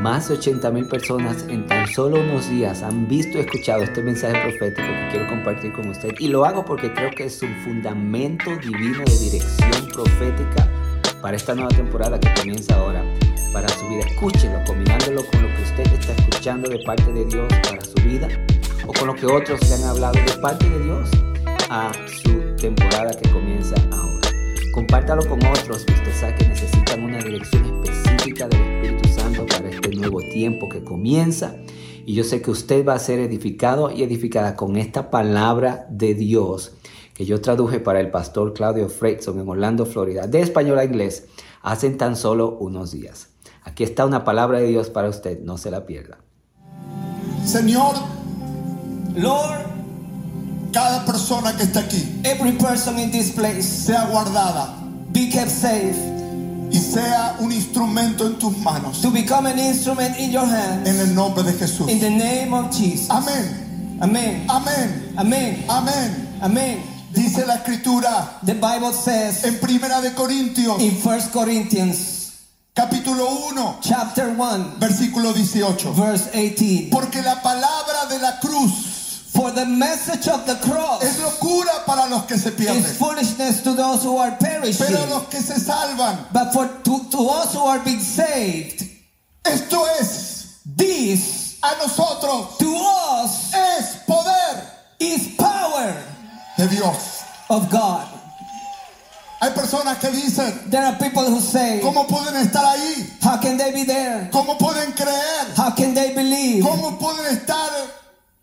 Más de 80 mil personas en tan solo unos días han visto y escuchado este mensaje profético que quiero compartir con usted. Y lo hago porque creo que es un fundamento divino de dirección profética para esta nueva temporada que comienza ahora para su vida. Escúchelo, combinándolo con lo que usted está escuchando de parte de Dios para su vida o con lo que otros le han hablado de parte de Dios a su temporada que comienza ahora. Compártalo con otros que usted sabe que necesitan una dirección específica del Espíritu Para este nuevo tiempo que comienza. Y yo sé que usted va a ser edificado y edificada con esta palabra de Dios que yo traduje para el pastor Claudio Freidson en Orlando, Florida, de español a inglés, hace tan solo unos días. Aquí está una palabra de Dios para usted, no se la pierda. Señor, Lord, cada persona que está aquí every person in this place sea guardada be kept safe y sea un instrumento en tus manos. to become an instrument in your hands. En el nombre de Jesús. In the name of Jesus. Amén. Amen. Amén. Amen. Amén. Amen. Dice la escritura The Bible says en Primera de Corintios, in 1 Corinthians capítulo 1, chapter 1 versículo 18. verse 18 Porque la palabra de la cruz For the message of the cross es locura para los que se is pierden. foolishness to those who are perishing. Pero los que se salvan, But for to, to us who are being saved, esto es this a nosotros, to us es poder is power de Dios. of God. Hay personas que dicen, There are people who say, ¿cómo pueden estar ahí? How can they be there? ¿Cómo pueden creer? How can they believe? ¿Cómo pueden estar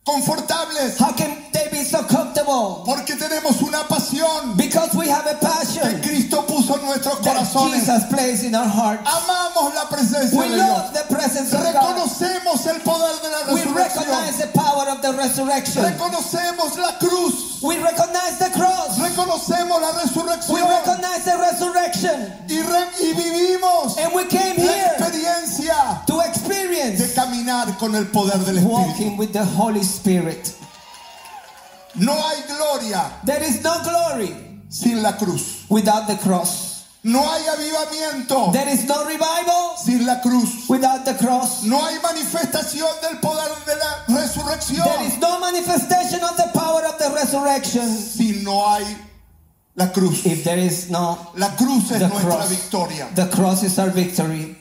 confortables? How can they be so comfortable? Porque tenemos una pasión Because we have a que passion Cristo puso en nuestros that corazones. Jesus placed in our hearts. Amamos la presencia We de Dios. love the presence of God. Reconocemos el poder de la We resurrección. recognize the power of the resurrection. Reconocemos la cruz. We recognize the cross. Reconocemos la We resurrección. recognize the resurrection. Y, re- y vivimos And we came here caminar con el poder del Espíritu. walking with the Holy Spirit. No hay gloria There is no glory sin la cruz. without the cross. No hay avivamiento There is no revival sin la cruz. without the cross. No hay manifestación del poder de la There resurrección is no manifestation of the power of the resurrection si no hay la cruz. if there is no La cruz es nuestra cross. victoria. The cross is our victory.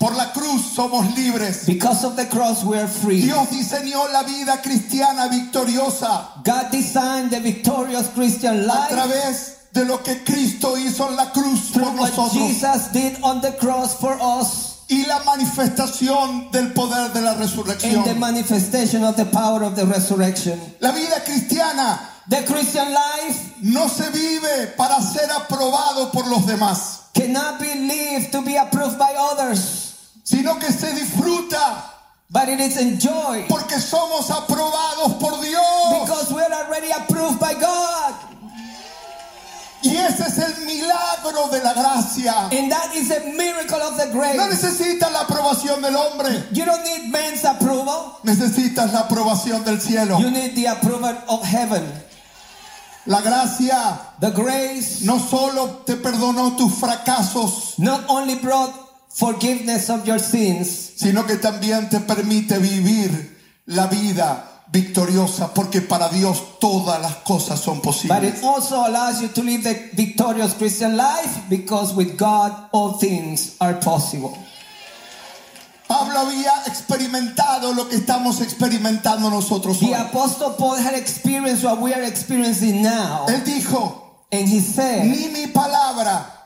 Por la cruz somos libres. Because of the cross, we are free. Dios diseñó la vida cristiana victoriosa God designed the victorious Christian a life través de lo que Cristo hizo en la cruz por nosotros Jesus did on the cross for us y la manifestación del poder de la and the resurrección. manifestation of the power of the resurrection. La vida cristiana The Christian life no se vive para ser aprobado por los demás, cannot be lived to be approved by others, sino que se disfruta but it is enjoyed porque somos aprobados por Dios. because we are already approved by God. Y ese es el milagro de la gracia. And that is a miracle of the No grace. necesitas la aprobación del hombre, You don't need man's approval. necesitas la aprobación del cielo. You need the approval of heaven. La gracia The grace no solo te perdonó tus fracasos, not only brought forgiveness of your sins, sino que también te permite vivir la vida victoriosa, porque para Dios todas las cosas son but posibles. it also allows you to live the victorious Christian life because with God all things are possible. Pablo había experimentado lo que estamos experimentando nosotros hoy. The Apostle Paul had experienced what we are experiencing now. Él dijo, And he said, ni mi palabra,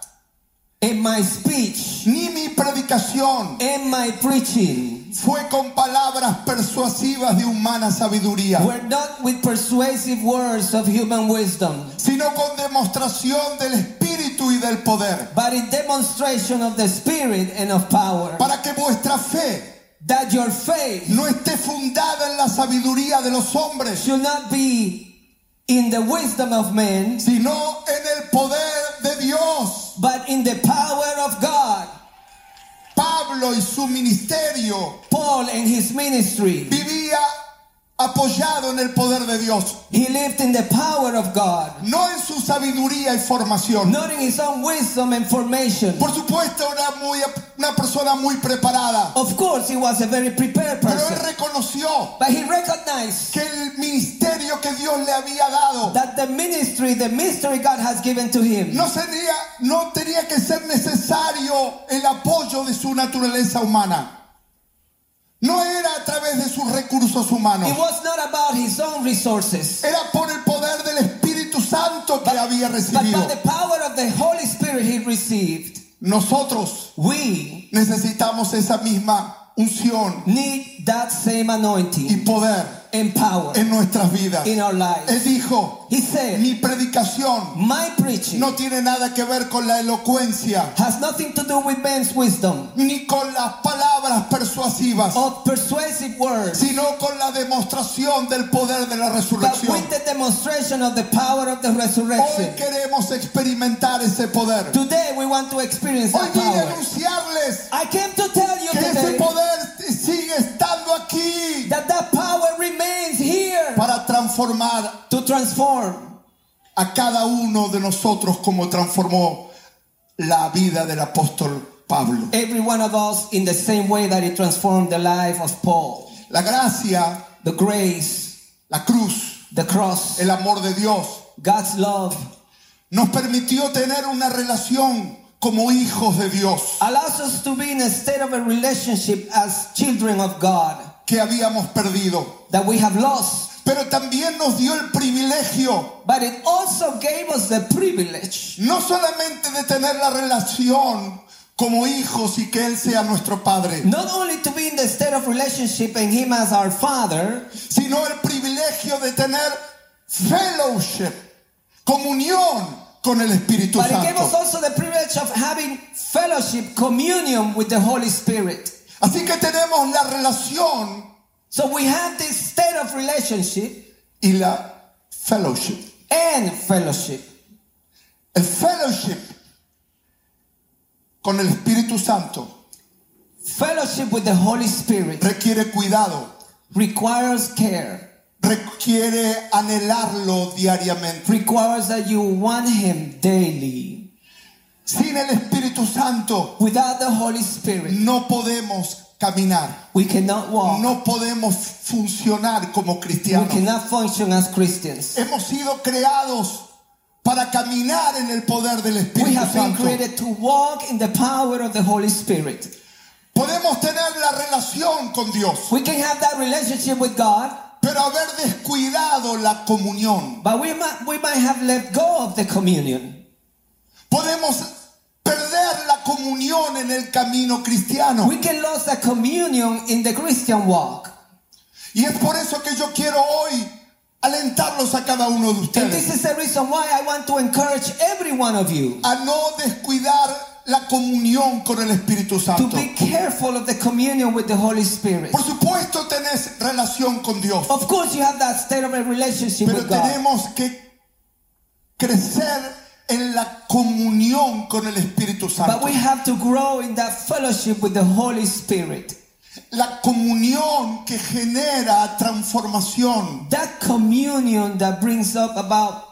In my speech, ni mi predicación in my preaching, fue con palabras persuasivas de humana sabiduría, were not with persuasive words of human wisdom, sino con demostración del Espíritu y del poder, but in demonstration of the Spirit and of power, para que vuestra fe that your faith no esté fundada en la sabiduría de los hombres, should not be in the wisdom of men, sino en el poder de Dios. But in the power of God. Pablo y su ministerio Paul and his ministry vivía apoyado en el poder de Dios, He lived in the power of God, no en su sabiduría y formación. not in his own wisdom and formation. Por supuesto, era muy, una persona muy preparada, Of course, he was a very prepared pero él person, reconoció but he recognized que el ministerio que Dios le había dado that the ministry, the mystery God has given to him, no, sería, no tenía que ser necesario el apoyo de su naturaleza humana. No era a través de sus recursos humanos. it was not about his own resources, Era por el poder del Espíritu Santo que había but recibido. by the power of the Holy Spirit he received. Nosotros We necesitamos esa misma unción need that same y anointing poder and power en nuestras vidas. in our Él lives. dijo, He said, mi predicación My preaching no tiene nada que ver con la elocuencia has nothing to do with men's wisdom ni con las palabras persuasivas, or persuasive words, sino con la demostración del poder de la but resurrección. with the demonstration of the power of the Hoy resurrection. queremos experimentar ese poder. Today we want to experience Hoy that vine a anunciarles I came to tell you que ese today poder sigue estando aquí that that power remains here para transformar to transform a cada uno de nosotros como transformó la vida del apóstol Pablo. every one of us in the same way that it transformed the life of Paul. La gracia, The grace, la cruz, the cross, el amor de Dios God's love nos permitió tener una relación como hijos de Dios allows us to be in a state of a relationship as children of God que habíamos perdido. that we have lost. Pero también nos dio el privilegio But it also gave us the privilege no solamente de tener la relación como hijos y que Él sea nuestro Padre, not only to be in the state of relationship and Him as our Father, sino el privilegio de tener fellowship, comunión con el Espíritu but it gave us also the privilege of having fellowship, communion with the Holy Spirit. Así que tenemos la relación So we have this state of relationship y la fellowship. and fellowship. El fellowship con el Espíritu Santo Fellowship with the Holy Spirit requiere cuidado, requires care, requiere anhelarlo diariamente. requires that you want Him daily. Sin el Espíritu Santo Without the Holy Spirit, no podemos caminar, we cannot walk. no podemos funcionar como We cristianos. cannot function as Christians. Hemos sido creados para caminar en el poder del We Espíritu have been Santo. created to walk in the power of the Holy Spirit. Podemos tener la relación con Dios, We can have that relationship with God, pero haber descuidado la comunión. but we might, we might have let go of the communion. Podemos perder la comunión en el camino cristiano. We can lose the communion in the Christian walk. Y es por eso que yo quiero hoy alentarlos a cada uno de And this ustedes is the reason why I want to encourage every one of you a no descuidar la comunión con el Espíritu to Santo. be careful of the communion with the Holy Spirit. Por supuesto tenés relación con Dios, Of course, you have that state of a relationship pero with God. tenemos que crecer en la comunión con el Espíritu But Santo. we have to grow in that fellowship with the Holy Spirit. La comunión que genera transformación, That communion that brings up about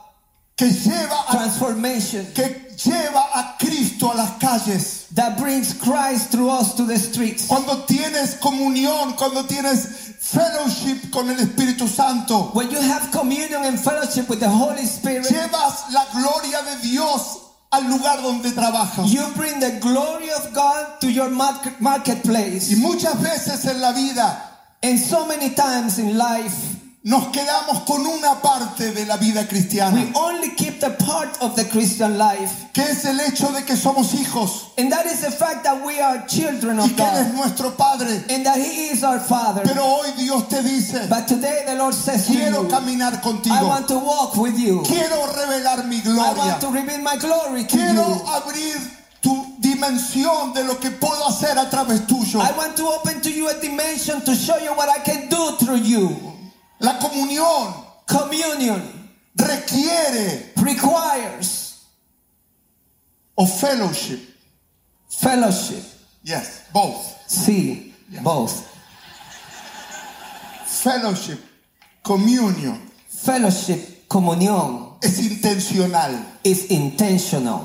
que lleva a, transformation, que lleva a Cristo a las calles. that brings Christ through us to the streets. Cuando tienes comunión, cuando tienes fellowship con el Espíritu Santo, When you have communion and fellowship with the Holy Spirit, llevas la gloria de Dios al lugar donde trabajas. you bring the glory of God to your market- marketplace. Y muchas veces en la vida And so many times in life, nos quedamos con una parte de la vida cristiana, we only keep the part of the Christian life. que es el hecho de que somos hijos, And that is the fact that we are children y of que Él es God. nuestro Padre. And that He is our Father. Pero hoy Dios te dice, But today the Lord says to quiero you, caminar I contigo, want to walk with you. quiero revelar mi I gloria, want to reveal my glory to quiero you. abrir tu dimensión de lo que puedo hacer a través tuyo. I want to open to you a dimension to show you what I can do through you. La comunión Communion requiere requires o fellowship. fellowship. Yes, both. See, both. Fellowship communion Fellowship, comunión, es intencional. is intentional.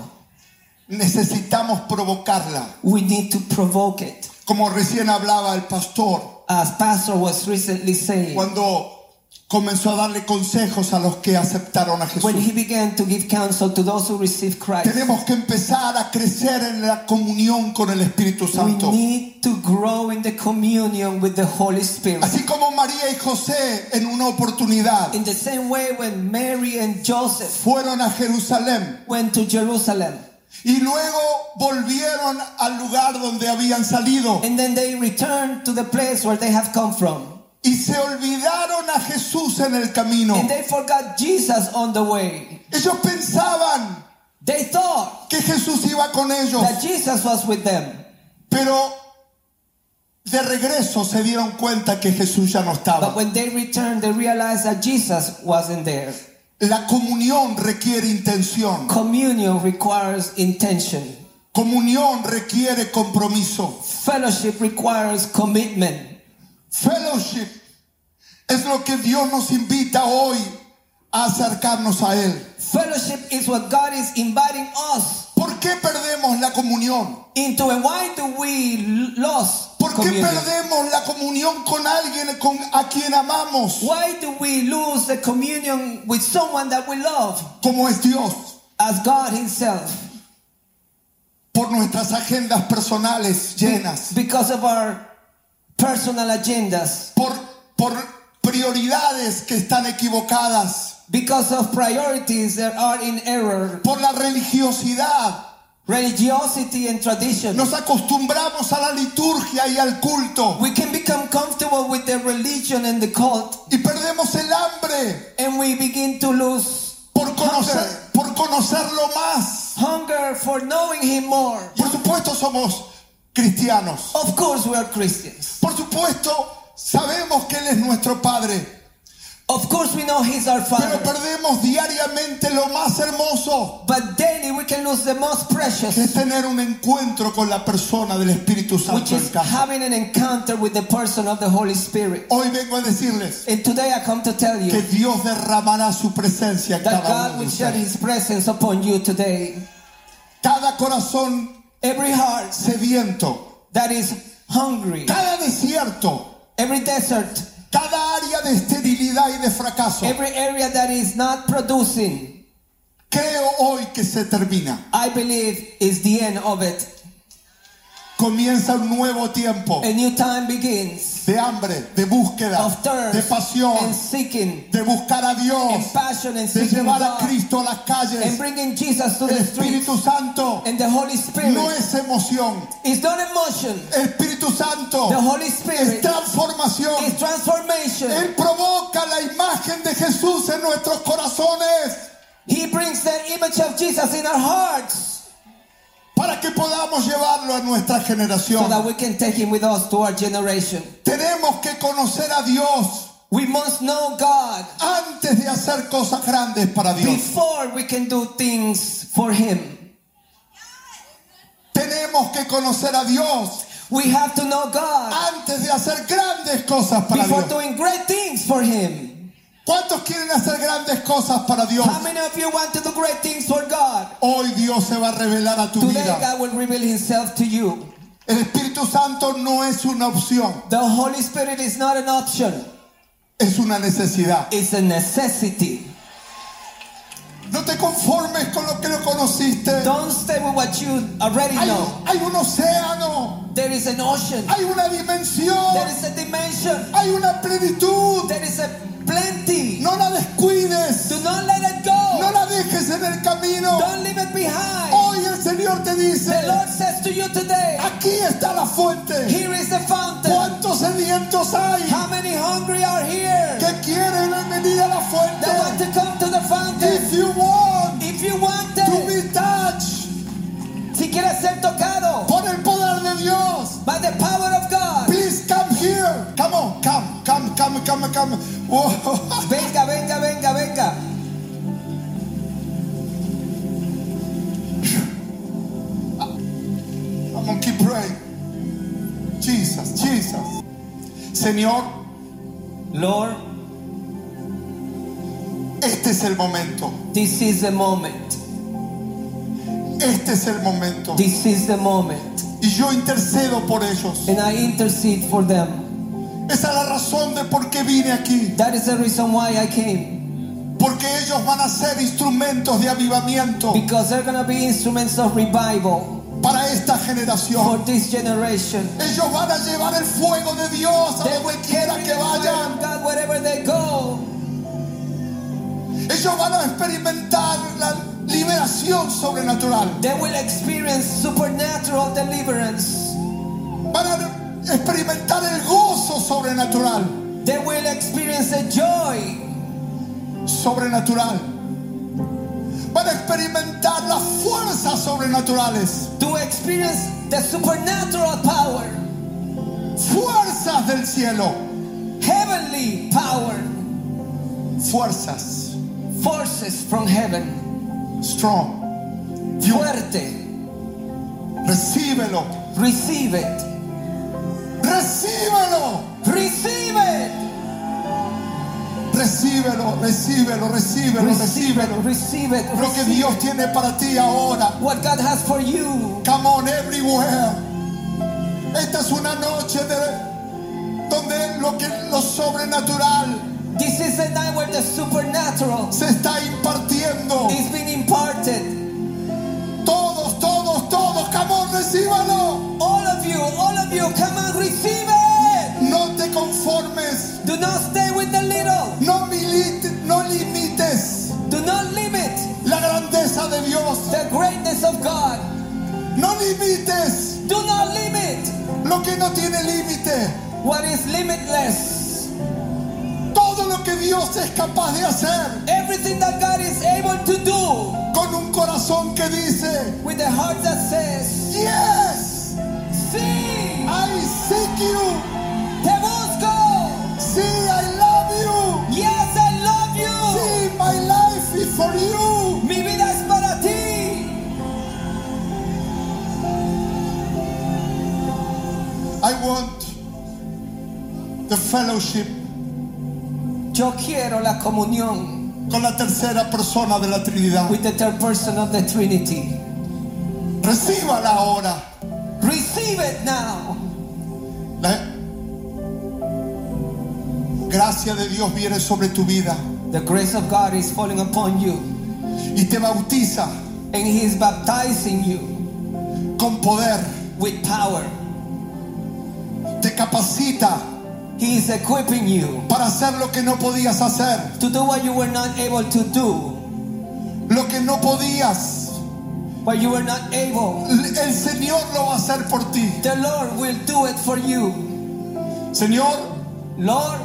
Necesitamos provocarla. We need to provoke it. Como recién hablaba el pastor, As Pastor was recently saying, cuando comenzó a darle consejos a los que aceptaron a Jesús. when he began to give counsel to those who received Christ, Tenemos que empezar a crecer en la comunión con el Espíritu we Santo. need to grow in the communion with the Holy Spirit. Así como María y José en una oportunidad In the same way, when Mary and Joseph fueron a Jerusalén went to Jerusalem y luego volvieron al lugar donde habían salido and then they returned to the place where they have come from, y se olvidaron a Jesús en el camino. and they forgot Jesus on the way. Ellos pensaban They thought que Jesús iba con ellos, that Jesus was with them. pero de regreso se dieron cuenta que Jesús ya no But estaba. when they returned, they realized that Jesus wasn't there. La comunión requiere intención. Communion requires intention. Comunión requiere compromiso. Fellowship requires commitment. Fellowship es lo que Dios nos invita hoy a acercarnos a Él. Fellowship is what God is inviting us ¿Por qué perdemos la comunión? into. And why do we lose ¿Por qué communion? perdemos la comunión con alguien con, a quien amamos Why do we lose the communion with someone that we love como es Dios? as God Himself? Por nuestras agendas personales llenas, Because of our personal agendas, por, por prioridades que están equivocadas, because of priorities that are in error, por la religiosidad. religiosity and tradition. Nos acostumbramos a la liturgia y al culto We can become comfortable with the religion and the cult, y perdemos el hambre and we begin to lose por conocer, por conocerlo más. hunger for knowing Him more. Por supuesto somos cristianos. Of course, we are Christians. Por supuesto sabemos que Él es nuestro Padre. Of course, we know He's our Pero Father. perdemos diariamente lo más hermoso, But daily, we can lose the most que precious, es tener un encuentro con la persona del Espíritu which Santo en is casa. having an encounter with the person of the Holy Spirit. Hoy vengo a decirles And today I come to tell que you Dios derramará su presencia en that cada God will shed. His presence upon you today. Cada corazón Every heart sediento, that is hungry, cada desierto, every desert, cada área de esterilidad y de fracaso, every area that is not producing, creo hoy que se termina. I believe is the end of it. Comienza un nuevo tiempo A new time begins de hambre, de búsqueda, of de thirst pasión, and seeking de buscar a and Dios, passion and de seeking llevar a God Cristo a las and calles. bringing Jesus to El the streets Espíritu Santo and the Holy no Spirit. es emoción. It's not emotion. El Espíritu Santo The Holy es Spirit transformación. is transformation. Él provoca la imagen de Jesús en nuestros corazones He brings the image of Jesus in our hearts para que podamos llevarlo a nuestra so generación. that we can take him with us to our generation. Tenemos que conocer a Dios We must know God antes de hacer cosas grandes para Dios. before we can do things for him. Tenemos que conocer a Dios We have to know God antes de hacer grandes cosas para before Dios. doing great things for him. ¿Cuántos quieren hacer grandes cosas para Dios? How many of you want to do great things for God? Hoy Dios se va a revelar a tu Today vida. God will reveal himself to you. El Espíritu Santo no es una opción, The Holy Spirit is not an option. es una necesidad. It's a necessity. No te conformes con lo que no conociste. Don't stay with what you already Hay, know. hay un océano, There is an ocean. hay una dimensión, There is a dimension. hay una plenitud. There is a plenty. No la descuides, Do not let it go. no la dejes en el camino. Don't leave it behind. Hoy el Señor te dice, The Lord says to you today, aquí está la fuente. here is the fountain. ¿Cuántos sedientos hay How many hungry are here que quieren venir a la that want fuente? to come to the fountain? If you want If you want to it, be touched si quieres ser tocado por el poder de Dios, by the power come, come. Whoa. venga, venga, venga, venga. I'm gonna keep praying. Jesus, Jesus. Señor, Lord, Este es el momento. This is the moment. Este es el momento. This is the moment. Y yo intercedo por ellos. And I intercede for them. Esa es la razón de por qué vine aquí. That is the reason why I came. Porque ellos van a ser instrumentos de avivamiento Because they're going to be instruments of revival para esta for generación. this generation. Ellos van a llevar el fuego de Dios a donde quiera que vayan. God wherever they go. Ellos van a experimentar la liberación sobrenatural. They will experience supernatural deliverance. Van a experimentar el gozo sobrenatural. They will experience the joy Sobrenatural. Van a experimentar las fuerzas sobrenaturales. to experience the supernatural power, Fuerzas del cielo. heavenly power, Fuerzas. forces from heaven. Strong. Fuerte. Recíbelo. Receive it. Recíbelo. Receive it. Recíbelo, recíbelo, recíbelo, Receive it. recíbelo. Receive it. Lo que receive Dios it. tiene para ti ahora. What God has for you. Come on, everywhere. Esta es una noche de, donde lo, que, lo sobrenatural This is the night where the supernatural se lo que no tiene límite. what is limitless. Todo lo que Dios es capaz de hacer Everything that God is able to do con un corazón que fellowship Yo quiero la comunión con la tercera persona de la Trinidad. with the third person of the Trinity. Recíbala ahora. Receive it now. La gracia de Dios viene sobre tu vida The grace of God is falling upon you, y te bautiza and He is baptizing you con poder. with power. Te capacita He is equipping you para hacer lo que no podías hacer. to do what you were not able to do, Lo que no podías, what you were not able. el Señor lo va a hacer por ti. The Lord will do it for you. Señor, Lord,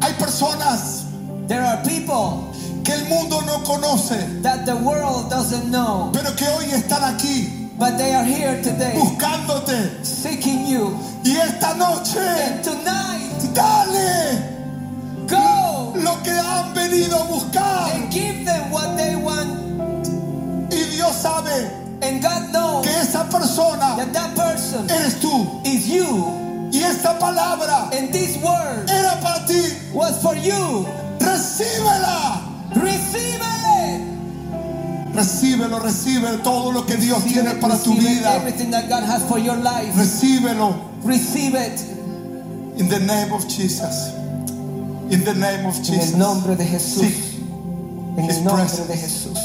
hay personas there are people que el mundo no conoce, that the world doesn't know, pero que hoy están aquí but they are here today buscándote. seeking you. Y esta noche, a buscar. and give them what they want. Y Dios sabe And God knows que esa persona that that person eres tú. is you. Y esta palabra And this word era para ti. was for you. Recíbela. Receive it. Recíbelo, recibe todo lo que Dios Receive tiene it, para tu vida. Everything that God has for your life. Recíbelo. Receive it. In the name of Jesus. In the name of En Jesus. el nombre de Jesús. Sí. En el nombre presence. de Jesús.